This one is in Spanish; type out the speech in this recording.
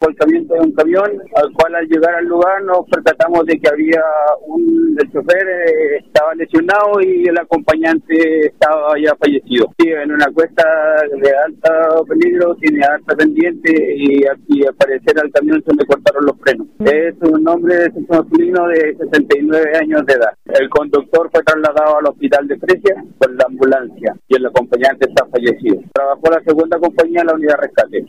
volcamiento de un camión, al cual al llegar al lugar nos percatamos de que había un el chofer eh, estaba lesionado y el acompañante estaba ya fallecido. Sí, en una cuesta de alto peligro, tiene alta pendiente y, y al parecer al camión se le cortaron los frenos. Mm. Es un hombre de masculino de 69 años de edad. El conductor fue trasladado al hospital de Fresia por la ambulancia y el acompañante está fallecido. Trabajó la segunda compañía en la unidad rescate.